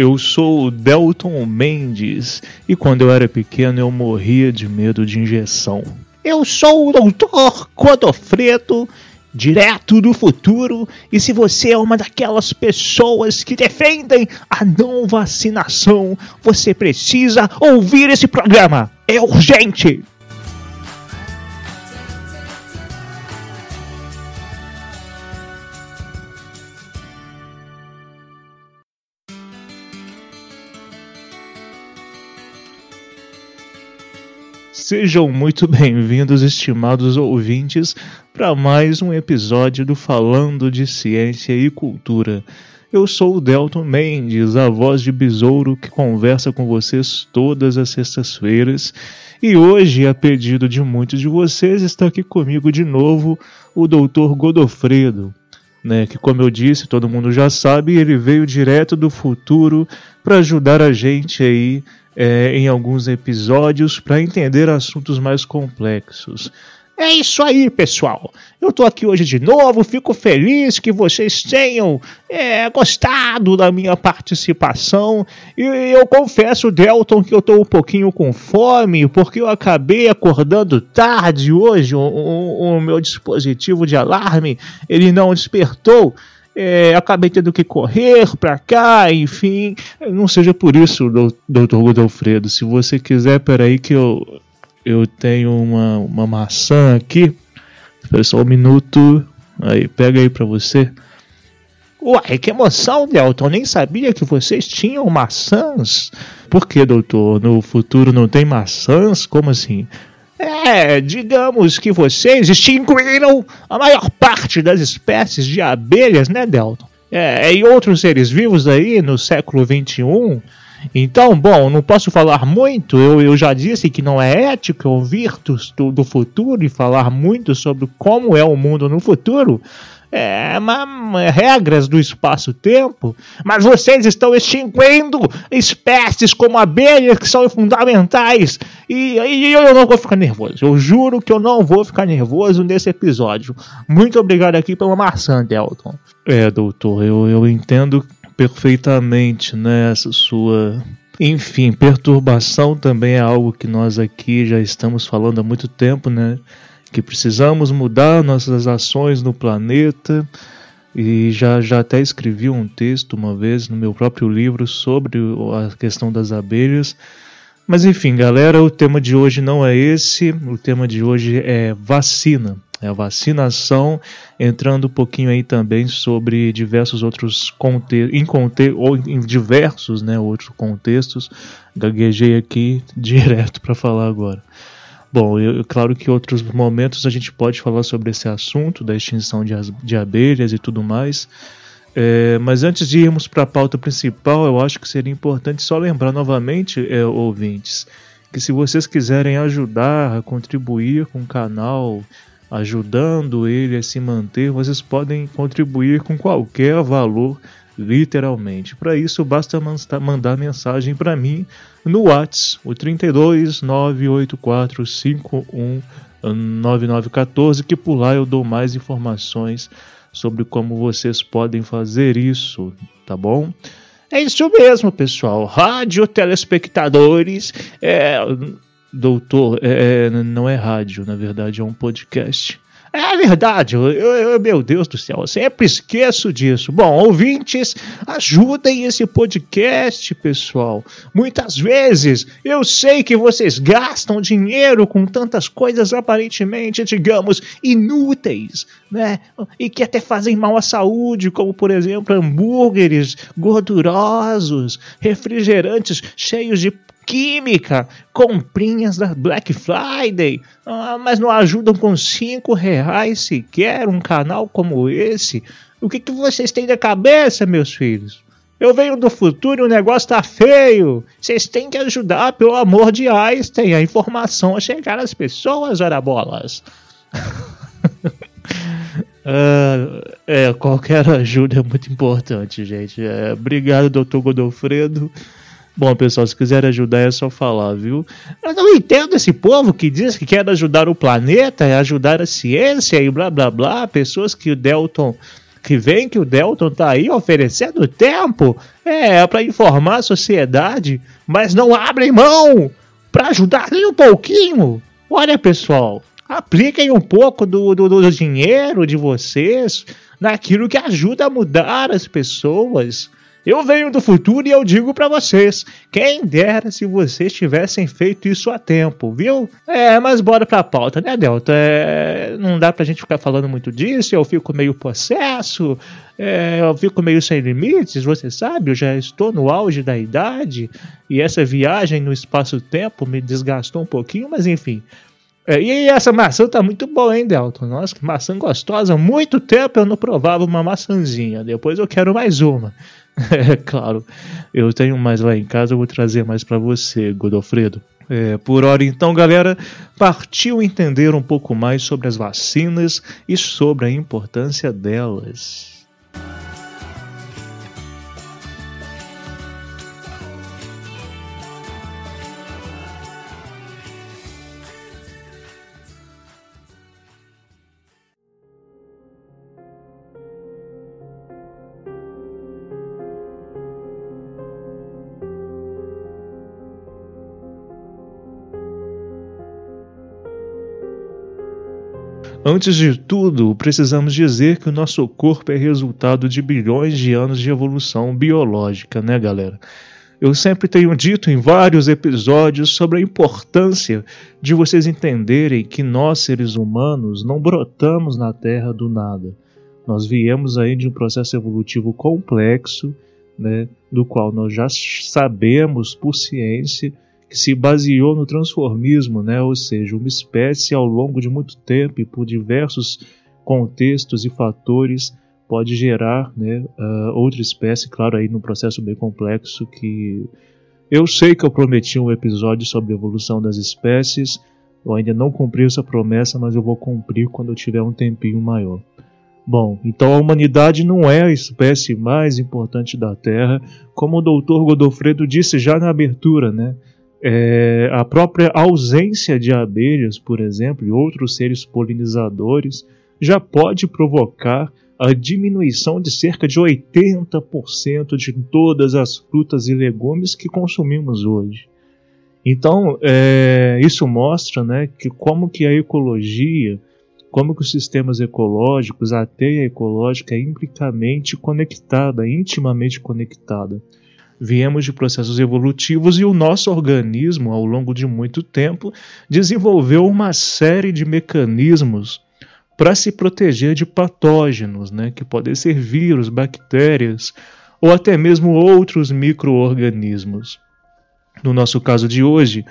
Eu sou o Delton Mendes e quando eu era pequeno eu morria de medo de injeção. Eu sou o Doutor Godofredo, direto do futuro, e se você é uma daquelas pessoas que defendem a não vacinação, você precisa ouvir esse programa. É urgente! Sejam muito bem-vindos, estimados ouvintes, para mais um episódio do Falando de Ciência e Cultura. Eu sou o Delton Mendes, a voz de besouro que conversa com vocês todas as sextas-feiras. E hoje, a pedido de muitos de vocês, está aqui comigo de novo o Dr. Godofredo, né, que como eu disse, todo mundo já sabe, ele veio direto do futuro para ajudar a gente aí é, em alguns episódios para entender assuntos mais complexos. É isso aí, pessoal. Eu tô aqui hoje de novo, fico feliz que vocês tenham é, gostado da minha participação. E eu confesso, Delton, que eu tô um pouquinho com fome, porque eu acabei acordando tarde hoje. O, o, o meu dispositivo de alarme ele não despertou. É, acabei tendo que correr para cá, enfim. Não seja por isso, doutor Godofredo. Se você quiser, peraí que eu, eu tenho uma, uma maçã aqui. Espera só um minuto. Aí, pega aí para você. Uai, que emoção, Delton. Nem sabia que vocês tinham maçãs. Por que, doutor? No futuro não tem maçãs? Como assim? É, digamos que vocês extinguiram a maior parte das espécies de abelhas, né, Delton? É, e outros seres vivos aí no século XXI. Então, bom, não posso falar muito. Eu, eu já disse que não é ético ouvir do, do futuro e falar muito sobre como é o mundo no futuro é, uma, regras do espaço-tempo, mas vocês estão extinguindo espécies como abelhas que são fundamentais. E, e, eu não vou ficar nervoso. Eu juro que eu não vou ficar nervoso nesse episódio. Muito obrigado aqui pela maçã, Delton. É, doutor, eu, eu entendo perfeitamente né, essa sua enfim, perturbação também é algo que nós aqui já estamos falando há muito tempo, né? Que precisamos mudar nossas ações no planeta. E já, já até escrevi um texto uma vez no meu próprio livro sobre a questão das abelhas. Mas enfim, galera, o tema de hoje não é esse. O tema de hoje é vacina. É a vacinação, entrando um pouquinho aí também sobre diversos outros contextos, ou em diversos né, outros contextos. Gaguejei aqui direto para falar agora. Bom, eu, claro que em outros momentos a gente pode falar sobre esse assunto da extinção de, de abelhas e tudo mais. É, mas antes de irmos para a pauta principal, eu acho que seria importante só lembrar novamente, é, ouvintes, que se vocês quiserem ajudar a contribuir com o canal, ajudando ele a se manter, vocês podem contribuir com qualquer valor literalmente. Para isso, basta mandar mensagem para mim no WhatsApp, o 32 984 51 9914, que por lá eu dou mais informações sobre como vocês podem fazer isso, tá bom? É isso mesmo, pessoal. Rádio telespectadores, é, doutor, é não é rádio, na verdade é um podcast. É verdade, eu, eu, meu Deus do céu, eu sempre esqueço disso. Bom, ouvintes, ajudem esse podcast, pessoal. Muitas vezes eu sei que vocês gastam dinheiro com tantas coisas aparentemente, digamos, inúteis, né? E que até fazem mal à saúde, como por exemplo hambúrgueres gordurosos, refrigerantes cheios de química, comprinhas da Black Friday, ah, mas não ajudam com cinco reais sequer um canal como esse. O que, que vocês têm na cabeça, meus filhos? Eu venho do futuro e o negócio tá feio. Vocês têm que ajudar, pelo amor de Einstein, a informação a chegar às pessoas, ora bolas. Uh, é, qualquer ajuda é muito importante, gente. É, obrigado, doutor Godofredo. Bom, pessoal, se quiser ajudar é só falar, viu? Eu não entendo esse povo que diz que quer ajudar o planeta, é ajudar a ciência e blá blá blá. Pessoas que o Delton. Que vem que o Delton tá aí oferecendo tempo é para informar a sociedade, mas não abrem mão para ajudar nem um pouquinho. Olha, pessoal, apliquem um pouco do, do, do dinheiro de vocês naquilo que ajuda a mudar as pessoas. Eu venho do futuro e eu digo para vocês, quem dera se vocês tivessem feito isso a tempo, viu? É, mas bora pra pauta, né, Delta? É, não dá pra gente ficar falando muito disso, eu fico meio possesso, é, eu fico meio sem limites, você sabe, eu já estou no auge da idade e essa viagem no espaço-tempo me desgastou um pouquinho, mas enfim, é, e essa maçã tá muito boa, hein, Delton? Nossa, que maçã gostosa. Muito tempo eu não provava uma maçãzinha. Depois eu quero mais uma. É claro, eu tenho mais lá em casa, eu vou trazer mais para você, Godofredo. É, por hora então, galera, partiu entender um pouco mais sobre as vacinas e sobre a importância delas. Antes de tudo, precisamos dizer que o nosso corpo é resultado de bilhões de anos de evolução biológica, né, galera? Eu sempre tenho dito em vários episódios sobre a importância de vocês entenderem que nós, seres humanos, não brotamos na Terra do nada. Nós viemos aí de um processo evolutivo complexo, né, do qual nós já sabemos por ciência se baseou no transformismo, né? ou seja, uma espécie ao longo de muito tempo e por diversos contextos e fatores pode gerar né, uh, outra espécie, claro, aí num processo bem complexo que eu sei que eu prometi um episódio sobre a evolução das espécies, eu ainda não cumpri essa promessa, mas eu vou cumprir quando eu tiver um tempinho maior. Bom, então a humanidade não é a espécie mais importante da Terra, como o doutor Godofredo disse já na abertura, né? É, a própria ausência de abelhas, por exemplo, e outros seres polinizadores, já pode provocar a diminuição de cerca de 80% de todas as frutas e legumes que consumimos hoje. Então, é, isso mostra né, que como que a ecologia, como que os sistemas ecológicos, a teia ecológica é implicamente conectada, intimamente conectada viemos de processos evolutivos e o nosso organismo, ao longo de muito tempo, desenvolveu uma série de mecanismos para se proteger de patógenos, né, que podem ser vírus, bactérias ou até mesmo outros micro-organismos. No nosso caso de hoje,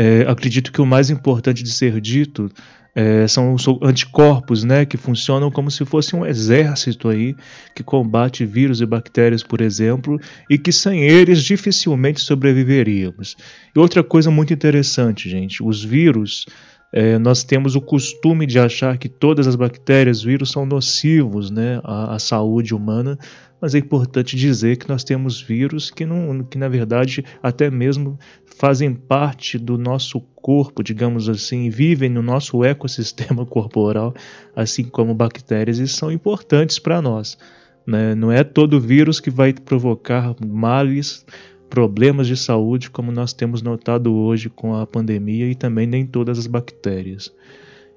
é, acredito que o mais importante de ser dito é, são anticorpos, né, que funcionam como se fosse um exército aí que combate vírus e bactérias, por exemplo, e que sem eles dificilmente sobreviveríamos. E outra coisa muito interessante, gente, os vírus é, nós temos o costume de achar que todas as bactérias, vírus são nocivos né, à, à, saúde humana, mas é importante dizer que nós temos vírus que, não, que, na verdade, até mesmo fazem parte do nosso corpo, digamos assim, vivem no nosso ecossistema corporal, assim como bactérias, e são importantes para nós. Né? Não é todo vírus que vai provocar males problemas de saúde, como nós temos notado hoje com a pandemia e também nem todas as bactérias.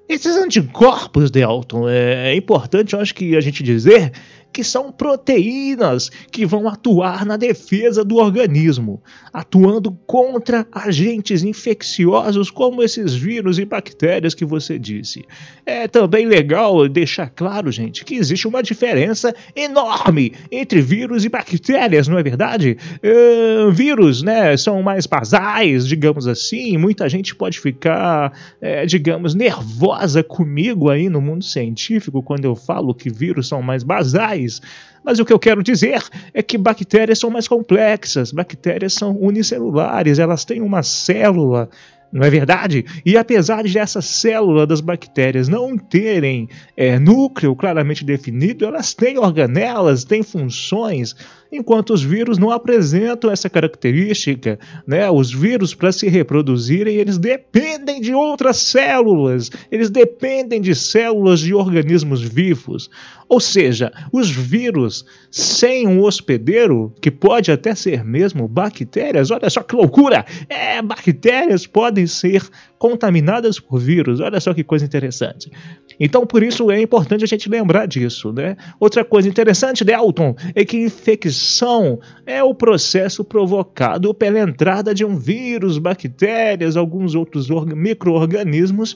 Esses anticorpos, Delton, é, é importante, eu acho que a gente dizer que são proteínas que vão atuar na defesa do organismo, atuando contra agentes infecciosos como esses vírus e bactérias que você disse. É também legal deixar claro, gente, que existe uma diferença enorme entre vírus e bactérias, não é verdade? Uh, vírus, né, são mais basais, digamos assim. Muita gente pode ficar, é, digamos, nervosa comigo aí no mundo científico quando eu falo que vírus são mais basais. Mas o que eu quero dizer é que bactérias são mais complexas, bactérias são unicelulares, elas têm uma célula não é verdade? E apesar de essa célula das bactérias não terem é, núcleo claramente definido, elas têm organelas, têm funções, enquanto os vírus não apresentam essa característica. Né? Os vírus, para se reproduzirem, eles dependem de outras células, eles dependem de células de organismos vivos. Ou seja, os vírus sem um hospedeiro, que pode até ser mesmo bactérias, olha só que loucura! É, bactérias podem ser contaminadas por vírus, olha só que coisa interessante. Então, por isso é importante a gente lembrar disso, né? Outra coisa interessante, Delton, é que infecção é o processo provocado pela entrada de um vírus, bactérias, alguns outros micro-organismos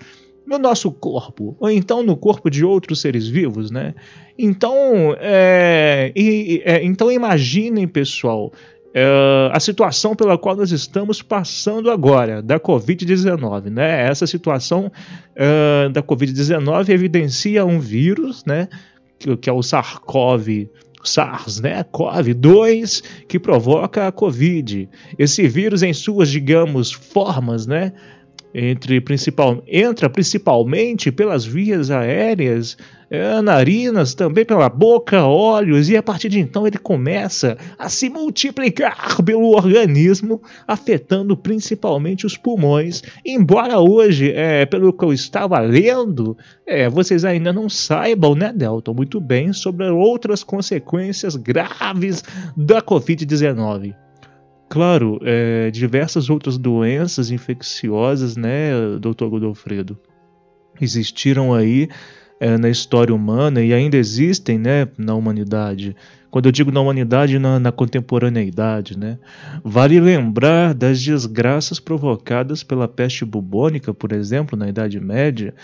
no nosso corpo, ou então no corpo de outros seres vivos, né? Então, é, e, é, então imaginem, pessoal, é, a situação pela qual nós estamos passando agora, da Covid-19, né? Essa situação é, da Covid-19 evidencia um vírus, né? Que, que é o SARS-CoV SARS, né, CoV-2, que provoca a Covid. Esse vírus, em suas, digamos, formas, né, entre principal, entra principalmente pelas vias aéreas, é, narinas, também pela boca, olhos, e a partir de então ele começa a se multiplicar pelo organismo, afetando principalmente os pulmões. Embora hoje, é, pelo que eu estava lendo, é, vocês ainda não saibam, né, Delton, muito bem sobre outras consequências graves da Covid-19. Claro, é, diversas outras doenças infecciosas, né, doutor Godofredo, existiram aí é, na história humana e ainda existem, né, na humanidade. Quando eu digo na humanidade, na, na contemporaneidade, né? Vale lembrar das desgraças provocadas pela peste bubônica, por exemplo, na Idade Média,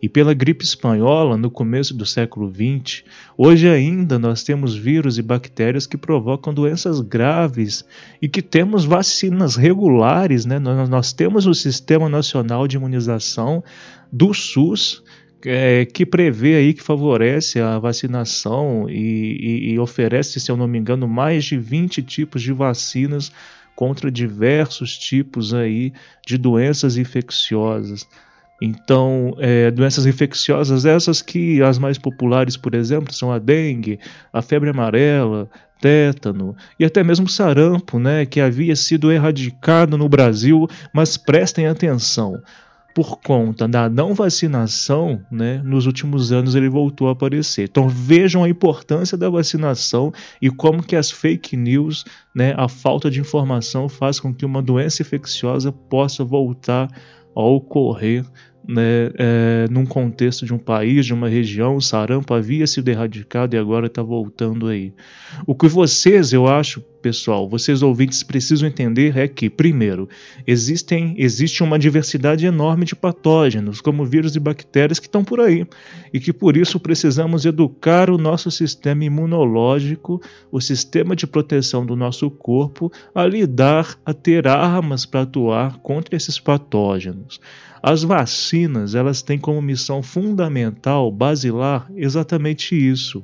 e pela gripe espanhola no começo do século XX. Hoje ainda nós temos vírus e bactérias que provocam doenças graves e que temos vacinas regulares, né? Nós, nós temos o Sistema Nacional de Imunização do SUS é, que prevê aí que favorece a vacinação e, e, e, oferece, se eu não me engano, mais de 20 tipos de vacinas contra diversos tipos aí de doenças infecciosas. Então, é, doenças infecciosas, essas que as mais populares, por exemplo, são a dengue, a febre amarela, tétano e até mesmo sarampo, né, que havia sido erradicado no Brasil, mas prestem atenção, por conta da não vacinação, né, nos últimos anos ele voltou a aparecer. Então vejam a importância da vacinação e como que as fake news, né, a falta de informação faz com que uma doença infecciosa possa voltar a ocorrer né, é, num contexto de um país, de uma região, o sarampo havia sido erradicado e agora está voltando aí. O que vocês, eu acho, pessoal, vocês ouvintes precisam entender é que, primeiro, existem, existe uma diversidade enorme de patógenos, como vírus e bactérias que estão por aí, e que por isso precisamos educar o nosso sistema imunológico, o sistema de proteção do nosso corpo, a lidar, a ter armas para atuar contra esses patógenos. As vacinas, elas têm como missão fundamental, basilar, exatamente isso.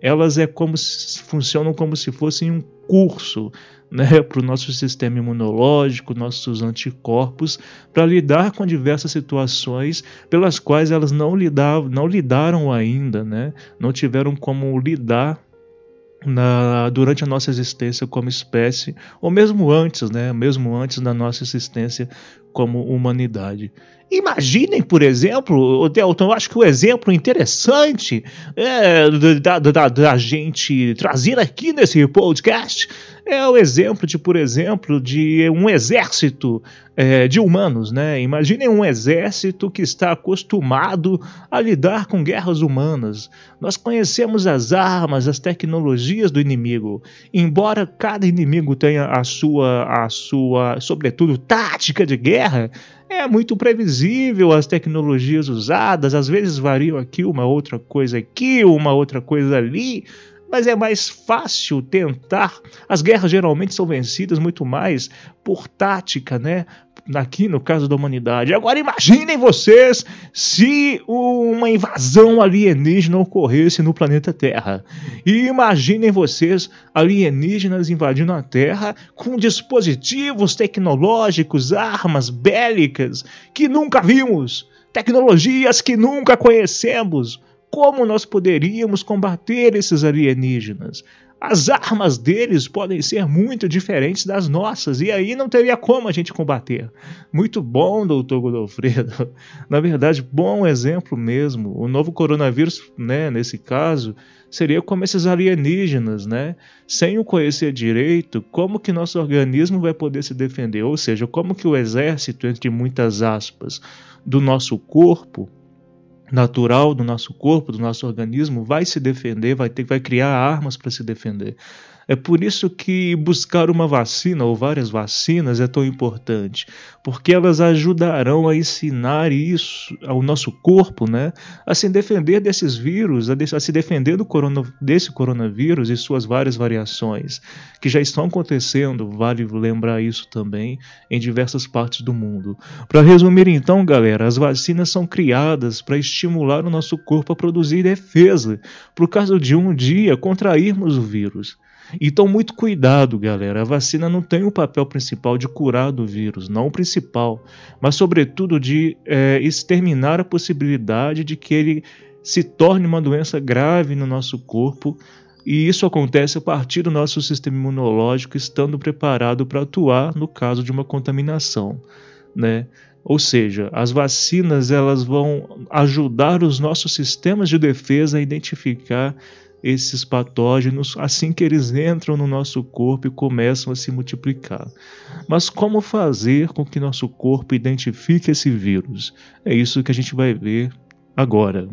Elas é como se, funcionam como se fossem um curso né, para o nosso sistema imunológico, nossos anticorpos, para lidar com diversas situações pelas quais elas não, lidavam, não lidaram ainda, né, não tiveram como lidar na, durante a nossa existência como espécie, ou mesmo antes, né, mesmo antes da nossa existência como humanidade. Imaginem, por exemplo, Delton, eu acho que o exemplo interessante é, da, da, da, gente trazer aqui nesse podcast é o exemplo de, por exemplo, de um exército é, de humanos, né? Imaginem um exército que está acostumado a lidar com guerras humanas. Nós conhecemos as armas, as tecnologias do inimigo. Embora cada inimigo tenha a sua, a sua, sobretudo, tática de guerra, é muito previsível as tecnologias usadas, às vezes variam aqui uma outra coisa aqui, uma outra coisa ali, mas é mais fácil tentar. As guerras geralmente são vencidas muito mais por tática, né? Aqui no caso da humanidade. Agora imaginem vocês se uma invasão alienígena ocorresse no planeta Terra. E imaginem vocês alienígenas invadindo a Terra com dispositivos tecnológicos, armas bélicas que nunca vimos, tecnologias que nunca conhecemos como nós poderíamos combater esses alienígenas? As armas deles podem ser muito diferentes das nossas, e aí não teria como a gente combater. Muito bom, doutor Godofredo. Na verdade, bom exemplo mesmo. O novo coronavírus, né, nesse caso, seria como esses alienígenas, né? Sem o conhecer direito, como que nosso organismo vai poder se defender? Ou seja, como que o exército, entre muitas aspas, do nosso corpo natural do nosso corpo, do nosso organismo, vai se defender, vai ter, vai criar armas para se defender. É por isso que buscar uma vacina ou várias vacinas é tão importante, porque elas ajudarão a ensinar isso ao nosso corpo, né, a se defender desses vírus, a, de, a se defender do corona, desse coronavírus e suas várias variações, que já estão acontecendo, vale lembrar isso também, em diversas partes do mundo. Para resumir então, galera, as vacinas são criadas para estimular o nosso corpo a produzir defesa, por causa de um dia contrairmos o vírus. Então, muito cuidado, galera. A vacina não tem o papel principal de curar do vírus, não o principal, mas, sobretudo, de é, exterminar a possibilidade de que ele se torne uma doença grave no nosso corpo. E isso acontece a partir do nosso sistema imunológico estando preparado para atuar no caso de uma contaminação, né? Ou seja, as vacinas elas vão ajudar os nossos sistemas de defesa a identificar esses patógenos assim que eles entram no nosso corpo e começam a se multiplicar. Mas como fazer com que nosso corpo identifique esse vírus? É isso que a gente vai ver agora.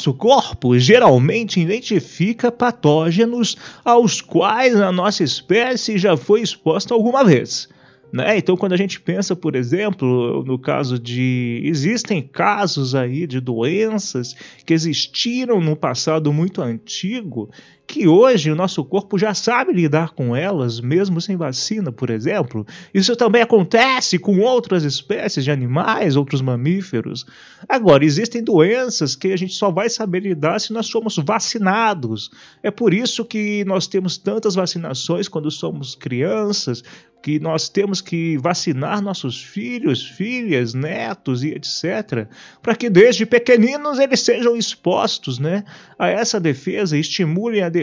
Nosso corpo geralmente identifica patógenos aos quais a nossa espécie já foi exposta alguma vez. Né? Então, quando a gente pensa, por exemplo, no caso de. Existem casos aí de doenças que existiram no passado muito antigo que hoje o nosso corpo já sabe lidar com elas, mesmo sem vacina, por exemplo. Isso também acontece com outras espécies de animais, outros mamíferos. Agora, existem doenças que a gente só vai saber lidar se nós somos vacinados. É por isso que nós temos tantas vacinações quando somos crianças, que nós temos que vacinar nossos filhos, filhas, netos e etc, para que desde pequeninos eles sejam expostos, né, a essa defesa, estimulem a defesa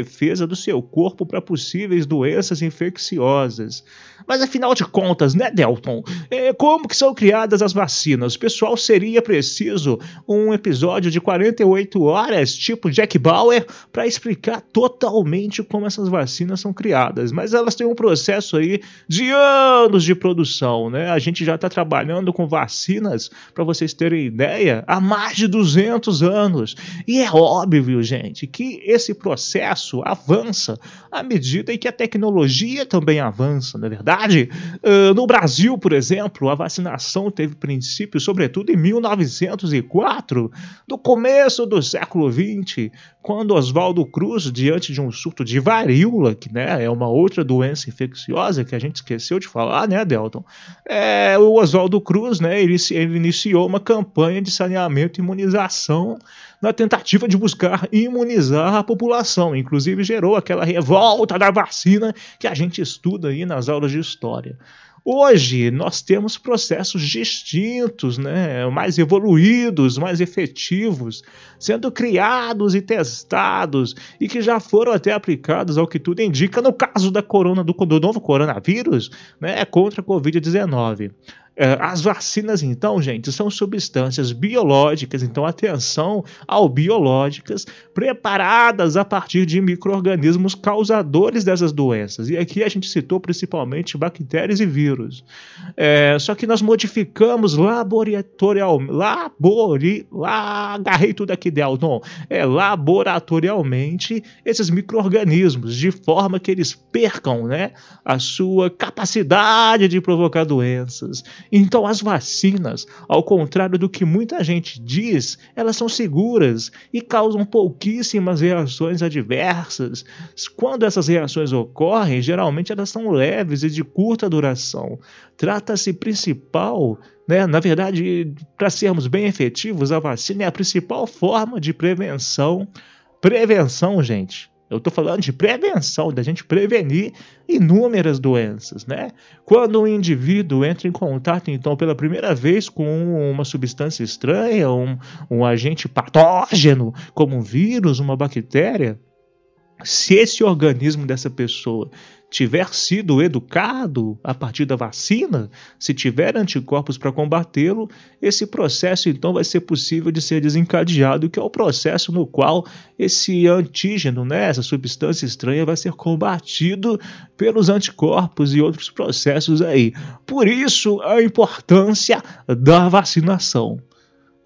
do seu corpo para possíveis doenças infecciosas. Mas afinal de contas, né, Delton? É, como que são criadas as vacinas? Pessoal, seria preciso um episódio de 48 horas, tipo Jack Bauer, para explicar totalmente como essas vacinas são criadas. Mas elas têm um processo aí de anos de produção, né? A gente já está trabalhando com vacinas, para vocês terem ideia, há mais de 200 anos. E é óbvio, gente, que esse processo avança à medida em que a tecnologia também avança, não é verdade? Uh, no Brasil, por exemplo, a vacinação teve princípio, sobretudo em 1904, no começo do século XX, quando Oswaldo Cruz, diante de um surto de varíola, que né, é uma outra doença infecciosa que a gente esqueceu de falar, né, Delton? É, o Oswaldo Cruz, né, ele, ele iniciou uma campanha de saneamento e imunização na tentativa de buscar imunizar a população. Inclusive gerou aquela revolta da vacina que a gente estuda aí nas aulas de história. Hoje nós temos processos distintos, né, mais evoluídos, mais efetivos, sendo criados e testados e que já foram até aplicados ao que tudo indica no caso da corona do, do novo coronavírus, né, contra a COVID-19. É, as vacinas, então, gente, são substâncias biológicas, então atenção ao biológicas, preparadas a partir de micro-organismos causadores dessas doenças. E aqui a gente citou principalmente bactérias e vírus. É, só que nós modificamos laboratorial, labori, lá, agarrei tudo aqui, Delton, é, laboratorialmente esses micro-organismos, de forma que eles percam né, a sua capacidade de provocar doenças então, as vacinas, ao contrário do que muita gente diz, elas são seguras e causam pouquíssimas reações adversas. Quando essas reações ocorrem, geralmente elas são leves e de curta duração. Trata-se principal né? Na verdade, para sermos bem efetivos, a vacina é a principal forma de prevenção. Prevenção, gente, eu estou falando de prevenção, da gente prevenir inúmeras doenças, né? Quando um indivíduo entra em contato, então, pela primeira vez com uma substância estranha, um, um agente patógeno, como um vírus, uma bactéria, se esse organismo dessa pessoa tiver sido educado a partir da vacina, se tiver anticorpos para combatê-lo, esse processo então vai ser possível de ser desencadeado, que é o processo no qual esse antígeno, né, essa substância estranha, vai ser combatido pelos anticorpos e outros processos aí. Por isso a importância da vacinação.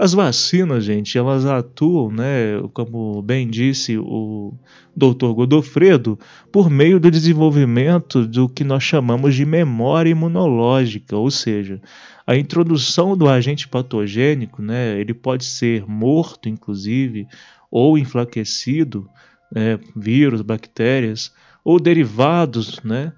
As vacinas, gente, elas atuam, né, como bem disse o Dr. Godofredo, por meio do desenvolvimento do que nós chamamos de memória imunológica, ou seja, a introdução do agente patogênico, né, ele pode ser morto, inclusive, ou enfraquecido, né, vírus, bactérias, ou derivados, né,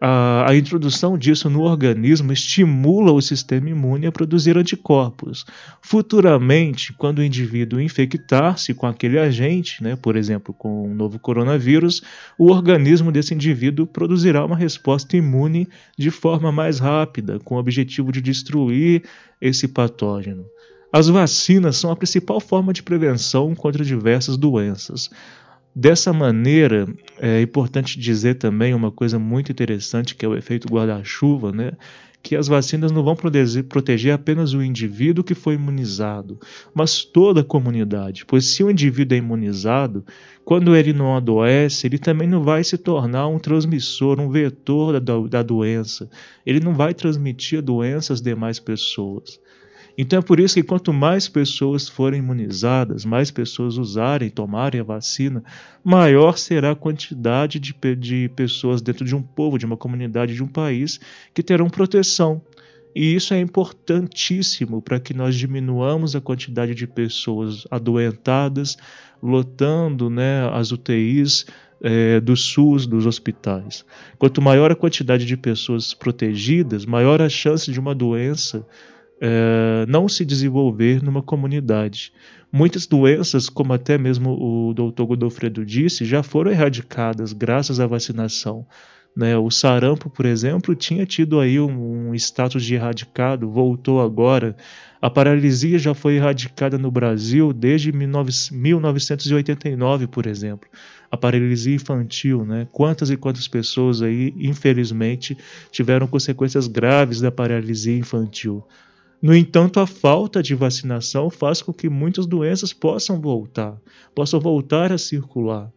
a, introdução disso no organismo estimula o sistema imune a produzir anticorpos. Futuramente, quando o indivíduo infectar-se com aquele agente, né, por exemplo, com um novo coronavírus, o organismo desse indivíduo produzirá uma resposta imune de forma mais rápida, com o objetivo de destruir esse patógeno. As vacinas são a principal forma de prevenção contra diversas doenças. Dessa maneira, é importante dizer também uma coisa muito interessante que é o efeito guarda-chuva, né? que as vacinas não vão proteger apenas o indivíduo que foi imunizado, mas toda a comunidade. Pois se o indivíduo é imunizado, quando ele não adoece, ele também não vai se tornar um transmissor, um vetor da, da doença. Ele não vai transmitir a doença às demais pessoas. Então é por isso que quanto mais pessoas forem imunizadas, mais pessoas usarem, tomarem a vacina, maior será a quantidade de, de pessoas dentro de um povo, de uma comunidade, de um país que terão proteção. E isso é importantíssimo para que nós diminuamos a quantidade de pessoas adoentadas, lotando né, as UTIs é, do SUS, dos hospitais. Quanto maior a quantidade de pessoas protegidas, maior a chance de uma doença é, não se desenvolver numa comunidade. Muitas doenças, como até mesmo o Dr. Godofredo disse, já foram erradicadas graças à vacinação. Né? O sarampo, por exemplo, tinha tido aí um, um status de erradicado, voltou agora. A paralisia já foi erradicada no Brasil desde 1989, por exemplo. A paralisia infantil, né? Quantas e quantas pessoas aí, infelizmente, tiveram consequências graves da paralisia infantil. No entanto, a falta de vacinação faz com que muitas doenças possam voltar, possam voltar a circular.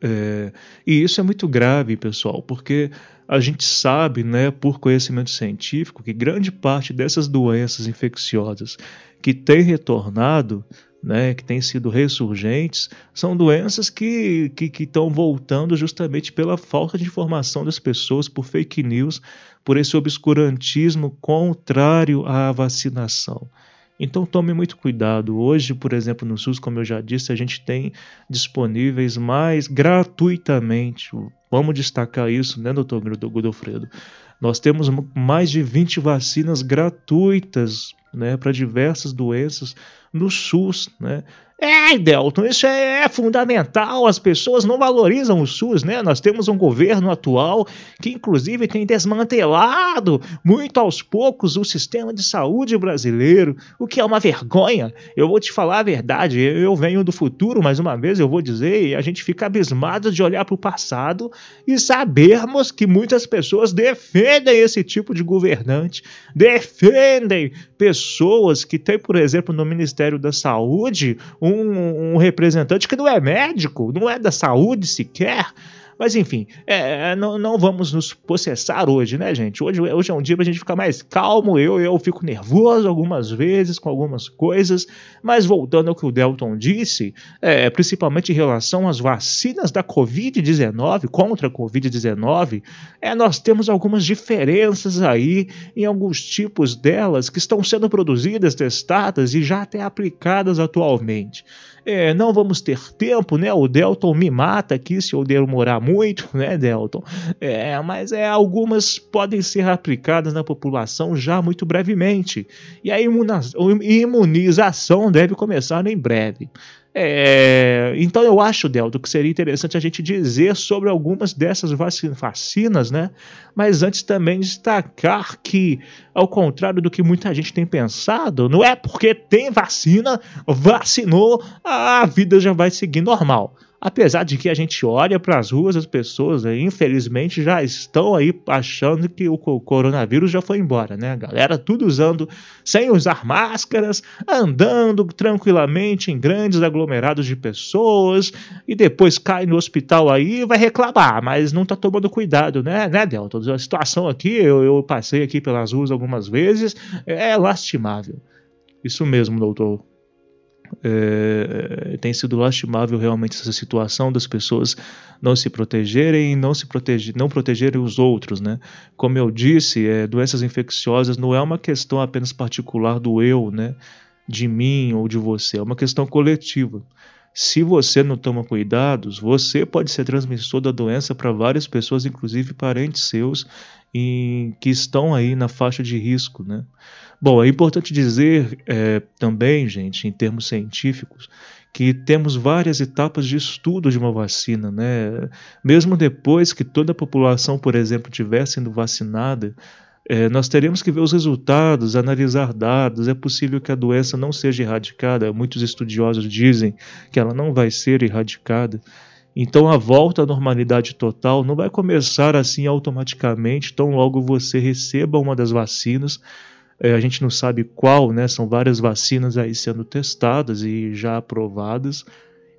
É, e isso é muito grave, pessoal, porque a gente sabe, né, por conhecimento científico, que grande parte dessas doenças infecciosas que têm retornado né, que têm sido ressurgentes, são doenças que estão voltando justamente pela falta de informação das pessoas, por fake news, por esse obscurantismo contrário à vacinação. Então tome muito cuidado. Hoje, por exemplo, no SUS, como eu já disse, a gente tem disponíveis mais gratuitamente. Vamos destacar isso, né, doutor Godofredo? Nós temos mais de 20 vacinas gratuitas né, para diversas doenças no SUS, né? É, Delton, isso é, é, fundamental. As pessoas não valorizam o SUS, né? Nós temos um governo atual que, inclusive, tem desmantelado muito aos poucos o sistema de saúde brasileiro, o que é uma vergonha. Eu vou te falar a verdade. Eu venho do futuro, mais uma vez, eu vou dizer, e a gente fica abismado de olhar para o passado e sabermos que muitas pessoas defendem esse tipo de governante, defendem pessoas que têm, por exemplo, no Ministério da Saúde, um representante que não é médico, não é da saúde sequer, mas enfim, é, é, não, não, vamos nos processar hoje, né, gente? Hoje, hoje é um dia pra gente ficar mais calmo. Eu, eu fico nervoso algumas vezes com algumas coisas, mas voltando ao que o Delton disse, é, principalmente em relação às vacinas da Covid-19, contra a Covid-19, é, nós temos algumas diferenças aí em alguns tipos delas que estão sendo produzidas, testadas e já até aplicadas atualmente. É, não vamos ter tempo, né? O Delton me mata aqui se eu demorar muito, né, Delton? É, mas é, algumas podem ser aplicadas na população já muito brevemente. E a imunização deve começar em breve. É, então eu acho, Delto, que seria interessante a gente dizer sobre algumas dessas vacinas, né? Mas antes também destacar que, ao contrário do que muita gente tem pensado, não é porque tem vacina, vacinou, a vida já vai seguir normal. Apesar de que a gente olha para as ruas, as pessoas, infelizmente, já estão aí achando que o coronavírus já foi embora, né? A galera tudo usando, sem usar máscaras, andando tranquilamente em grandes aglomerados de pessoas e depois cai no hospital aí e vai reclamar, mas não tá tomando cuidado, né, né, Delta? A situação aqui, eu, eu passei aqui pelas ruas algumas vezes, é lastimável. Isso mesmo, doutor. É, tem sido lastimável realmente essa situação das pessoas não se protegerem e não se proteger, não protegerem os outros, né? Como eu disse, é, doenças infecciosas não é uma questão apenas particular do eu, né? De mim ou de você, é uma questão coletiva. Se você não toma cuidados, você pode ser transmissor da doença para várias pessoas, inclusive parentes seus, e, que estão aí na faixa de risco, né? Bom, é importante dizer é, também, gente, em termos científicos, que temos várias etapas de estudo de uma vacina, né? Mesmo depois que toda a população, por exemplo, estiver sendo vacinada, é, nós teremos que ver os resultados, analisar dados. É possível que a doença não seja erradicada. Muitos estudiosos dizem que ela não vai ser erradicada. Então a volta à normalidade total não vai começar assim automaticamente, tão logo você receba uma das vacinas a gente não sabe qual, né? São várias vacinas aí sendo testadas e já aprovadas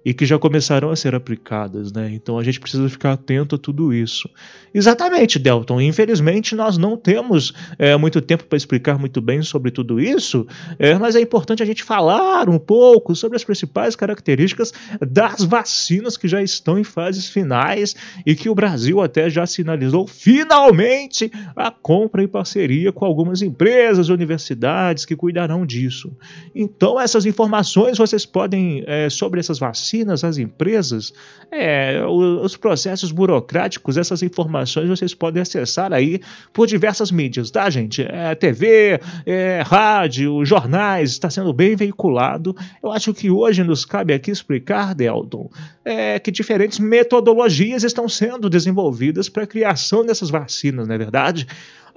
e que já começarão a ser aplicadas, né? Então a gente precisa ficar atento a tudo isso. Exatamente, Delton. Infelizmente nós não temos é, muito tempo para explicar muito bem sobre tudo isso, é, mas é importante a gente falar um pouco sobre as principais características das vacinas que já estão em fases finais e que o Brasil até já sinalizou finalmente a compra em parceria com algumas empresas, universidades que cuidarão disso. Então essas informações vocês podem é, sobre essas vacinas vacinas às empresas, é, os processos burocráticos, essas informações vocês podem acessar aí por diversas mídias, tá, gente? É, TV, é, rádio, jornais, está sendo bem veiculado. Eu acho que hoje nos cabe aqui explicar, Delton, é, que diferentes metodologias estão sendo desenvolvidas para a criação dessas vacinas, não é verdade?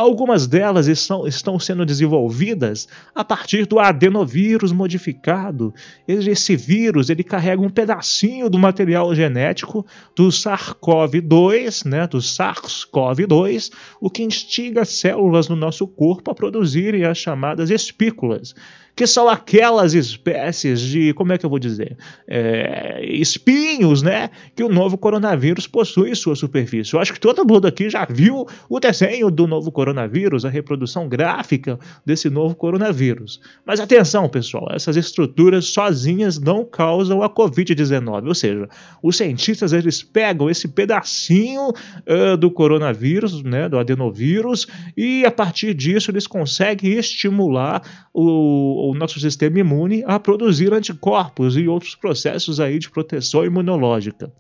Algumas delas estão, estão sendo desenvolvidas a partir do adenovírus modificado. Esse vírus ele carrega um pedacinho do material genético do SARS-CoV-2, né, do SARS-CoV-2, o que instiga células no nosso corpo a produzirem as chamadas espículas que são aquelas espécies de, como é que eu vou dizer, é, espinhos, né, que o novo coronavírus possui em sua superfície. Eu acho que todo mundo aqui já viu o desenho do novo coronavírus, a reprodução gráfica desse novo coronavírus. Mas atenção, pessoal, essas estruturas sozinhas não causam a Covid-19, ou seja, os cientistas eles pegam esse pedacinho uh, do coronavírus, né, do adenovírus, e a partir disso eles conseguem estimular o o nosso sistema imune a produzir anticorpos e outros processos aí de proteção imunológica.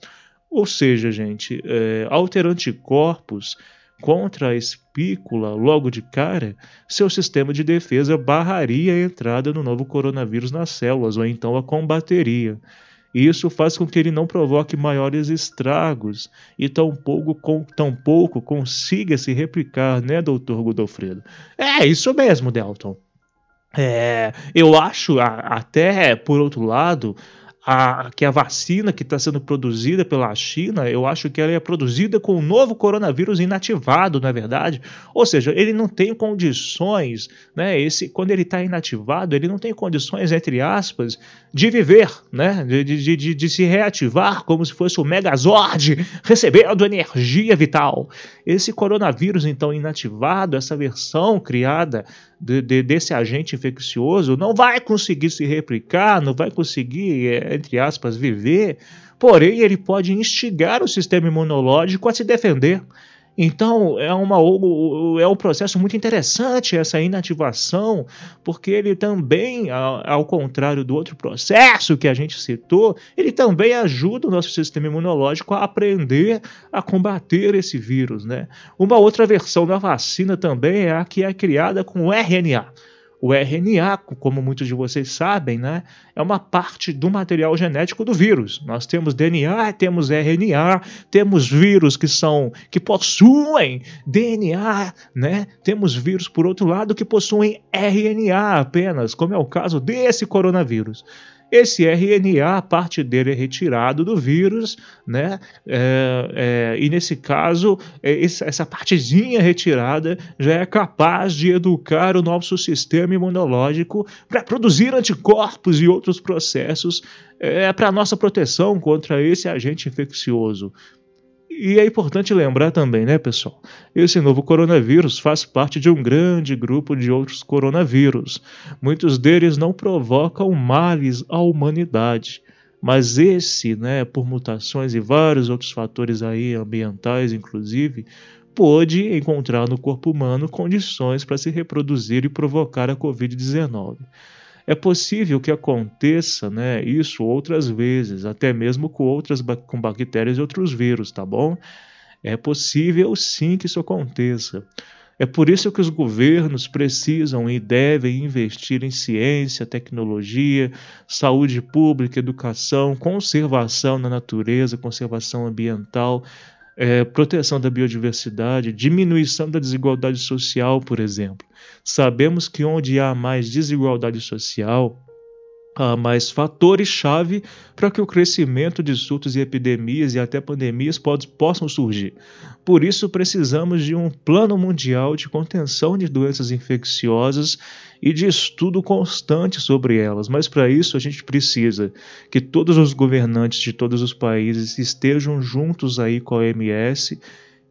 Ou seja, gente, é, ao ter anticorpos, contra a espícula logo de cara, seu sistema de defesa barraria a entrada do novo coronavírus nas células ou então a combateria. Isso faz com que ele não provoque maiores estragos e tampouco, com, tampouco consiga se replicar, né, doutor Godofredo? É, isso mesmo, Delton. É, eu acho, até por outro lado, a, que a vacina que está sendo produzida pela China, eu acho que ela é produzida com o novo coronavírus inativado, na é verdade. Ou seja, ele não tem condições, né? Esse, quando ele está inativado, ele não tem condições, entre aspas, de viver, né? De, de, de, de se reativar como se fosse o Megazord recebendo energia vital. Esse coronavírus, então, inativado, essa versão criada de, de, desse agente infeccioso não vai conseguir se replicar, não vai conseguir, é, entre aspas, viver, porém ele pode instigar o sistema imunológico a se defender. Então é, uma, é um processo muito interessante essa inativação, porque ele também, ao contrário do outro processo que a gente citou, ele também ajuda o nosso sistema imunológico a aprender a combater esse vírus. Né? Uma outra versão da vacina também é a que é criada com RNA. O RNA, como muitos de vocês sabem, né, é uma parte do material genético do vírus. Nós temos DNA, temos RNA, temos vírus que são que possuem DNA, né? Temos vírus por outro lado que possuem RNA apenas, como é o caso desse coronavírus. Esse RNA, parte dele é retirado do vírus, né? É, é, e nesse caso, é, essa partezinha retirada já é capaz de educar o nosso sistema imunológico para produzir anticorpos e outros processos é, para nossa proteção contra esse agente infeccioso. E é importante lembrar também, né, pessoal? Esse novo coronavírus faz parte de um grande grupo de outros coronavírus. Muitos deles não provocam males à humanidade. Mas esse, né, por mutações e vários outros fatores aí ambientais, inclusive, pôde encontrar no corpo humano condições para se reproduzir e provocar a Covid-19. É possível que aconteça né, isso outras vezes, até mesmo com outras com bactérias e outros vírus, tá bom? É possível sim que isso aconteça. É por isso que os governos precisam e devem investir em ciência, tecnologia, saúde pública, educação, conservação na natureza, conservação ambiental, é, proteção da biodiversidade, diminuição da desigualdade social, por exemplo. Sabemos que onde há mais desigualdade social, há mais fatores-chave para que o crescimento de surtos e epidemias e até pandemias possam surgir. Por isso, precisamos de um plano mundial de contenção de doenças infecciosas e de estudo constante sobre elas. Mas para isso, a gente precisa que todos os governantes de todos os países estejam juntos aí com a OMS,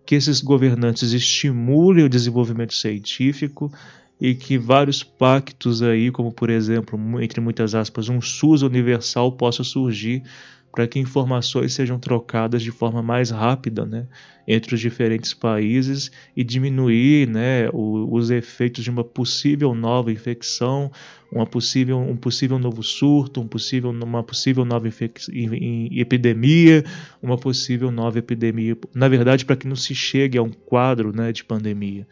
que esses governantes estimulem o desenvolvimento científico e que vários pactos aí, como por exemplo, entre muitas aspas, um SUS universal possa surgir para que informações sejam trocadas de forma mais rápida né, entre os diferentes países e diminuir né, o, os efeitos de uma possível nova infecção, uma possível, um possível novo surto, um possível, uma possível nova epidemia, uma possível nova epidemia. Na verdade, para que não se chegue a um quadro né, de pandemia.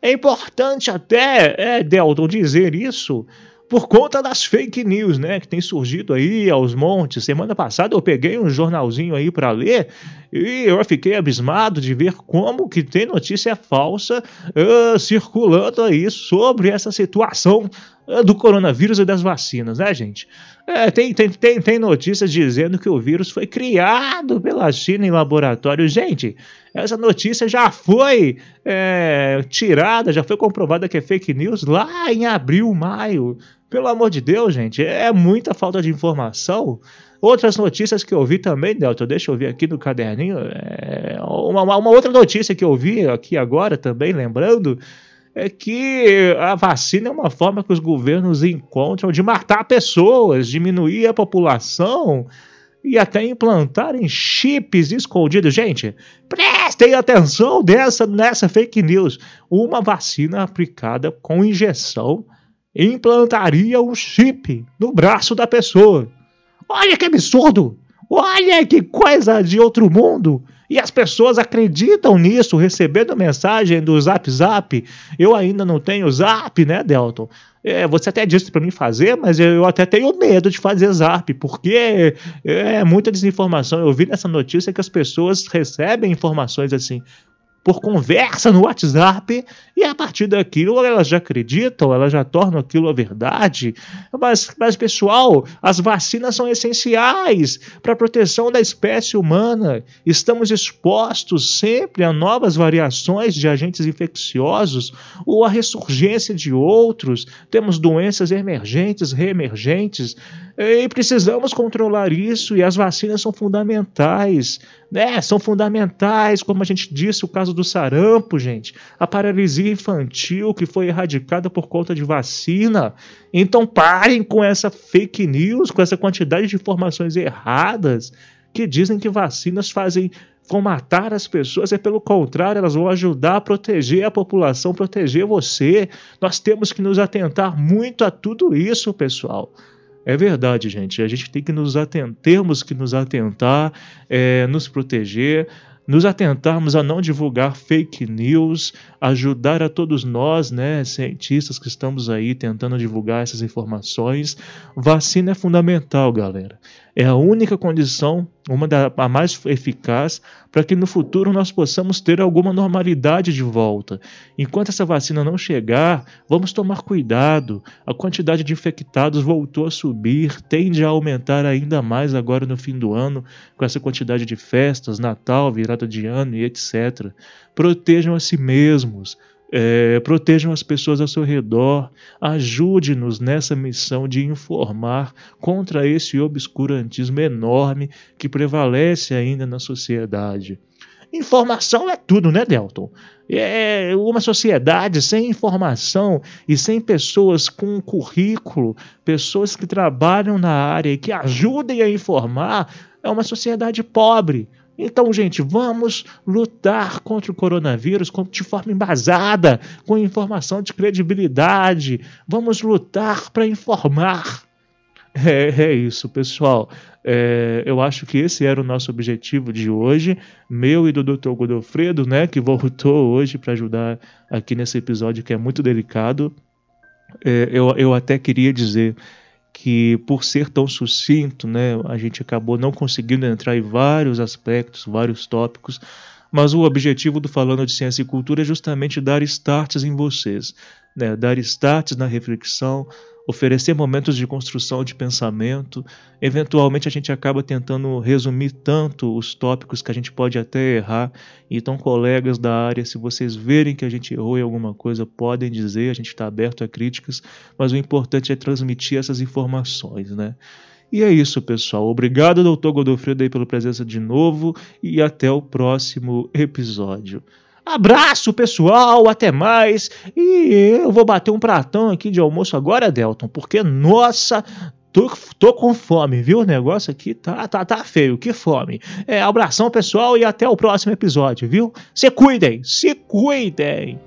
É importante até, é, Delton, dizer isso por conta das fake news, né, que tem surgido aí aos montes. Semana passada eu peguei um jornalzinho aí para ler e eu fiquei abismado de ver como que tem notícia falsa uh, circulando aí sobre essa situação uh, do coronavírus e das vacinas, né, gente? É, tem, tem, tem, tem notícias dizendo que o vírus foi criado pela China em laboratório. Gente, essa notícia já foi é, tirada, já foi comprovada que é fake news lá em abril, maio. Pelo amor de Deus, gente, é muita falta de informação. Outras notícias que eu vi também, Delta, deixa eu ver aqui no caderninho. É, uma, uma outra notícia que eu vi aqui agora também, lembrando é que a vacina é uma forma que os governos encontram de matar pessoas, diminuir a população e até implantarem chips escondidos. Gente, prestem atenção nessa fake news. Uma vacina aplicada com injeção implantaria um chip no braço da pessoa. Olha que absurdo! Olha que coisa de outro mundo! E as pessoas acreditam nisso, recebendo mensagem do Zap Zap. Eu ainda não tenho Zap, né, Delton? É, você até disse para mim fazer, mas eu até tenho medo de fazer Zap, porque é muita desinformação. Eu vi nessa notícia que as pessoas recebem informações assim por conversa no WhatsApp e a partir daquilo elas já acreditam, elas já tornam aquilo a verdade. Mas, mas pessoal, as vacinas são essenciais para a proteção da espécie humana. Estamos expostos sempre a novas variações de agentes infecciosos ou a ressurgência de outros. Temos doenças emergentes, reemergentes e precisamos controlar isso e as vacinas são fundamentais, né? São fundamentais, como a gente disse, o caso do sarampo, gente, a paralisia infantil que foi erradicada por conta de vacina. Então parem com essa fake news, com essa quantidade de informações erradas que dizem que vacinas fazem vão matar as pessoas, é pelo contrário, elas vão ajudar a proteger a população, proteger você. Nós temos que nos atentar muito a tudo isso, pessoal. É verdade, gente. A gente tem que nos atentar, temos que nos atentar, é, nos proteger, nos atentarmos a não divulgar fake news, ajudar a todos nós, né, cientistas que estamos aí tentando divulgar essas informações. Vacina é fundamental, galera. É a única condição, uma da a mais eficaz, para que no futuro nós possamos ter alguma normalidade de volta. Enquanto essa vacina não chegar, vamos tomar cuidado. A quantidade de infectados voltou a subir, tende a aumentar ainda mais agora no fim do ano, com essa quantidade de festas, Natal, virada de ano e etc. Protejam a si mesmos é, protejam as pessoas ao seu redor, ajude-nos nessa missão de informar contra esse obscurantismo enorme que prevalece ainda na sociedade. Informação é tudo, né, Delton? É uma sociedade sem informação e sem pessoas com currículo, pessoas que trabalham na área e que ajudem a informar, é uma sociedade pobre. Então, gente, vamos lutar contra o coronavírus de forma embasada, com informação de credibilidade. Vamos lutar para informar. É, é, isso, pessoal. É, eu acho que esse era o nosso objetivo de hoje, meu e do Dr. Godofredo, né, que voltou hoje para ajudar aqui nesse episódio que é muito delicado. É, eu, eu até queria dizer que por ser tão sucinto, né, a gente acabou não conseguindo entrar em vários aspectos, vários tópicos, mas o objetivo do Falando de Ciência e Cultura é justamente dar starts em vocês, né, dar starts na reflexão, oferecer momentos de construção de pensamento. Eventualmente a gente acaba tentando resumir tanto os tópicos que a gente pode até errar. Então, colegas da área, se vocês verem que a gente errou em alguma coisa, podem dizer, a gente está aberto a críticas, mas o importante é transmitir essas informações, né? E é isso, pessoal. Obrigado, doutor Godofredo, aí, pela presença de novo e até o próximo episódio. Abraço, pessoal, até mais. E eu vou bater um pratão aqui de almoço agora, Delton, porque, nossa, Tô, tô, com fome, viu? O negócio aqui tá, tá, tá feio, que fome. É, abração, pessoal, e até o próximo episódio, viu? Se cuidem, se cuidem!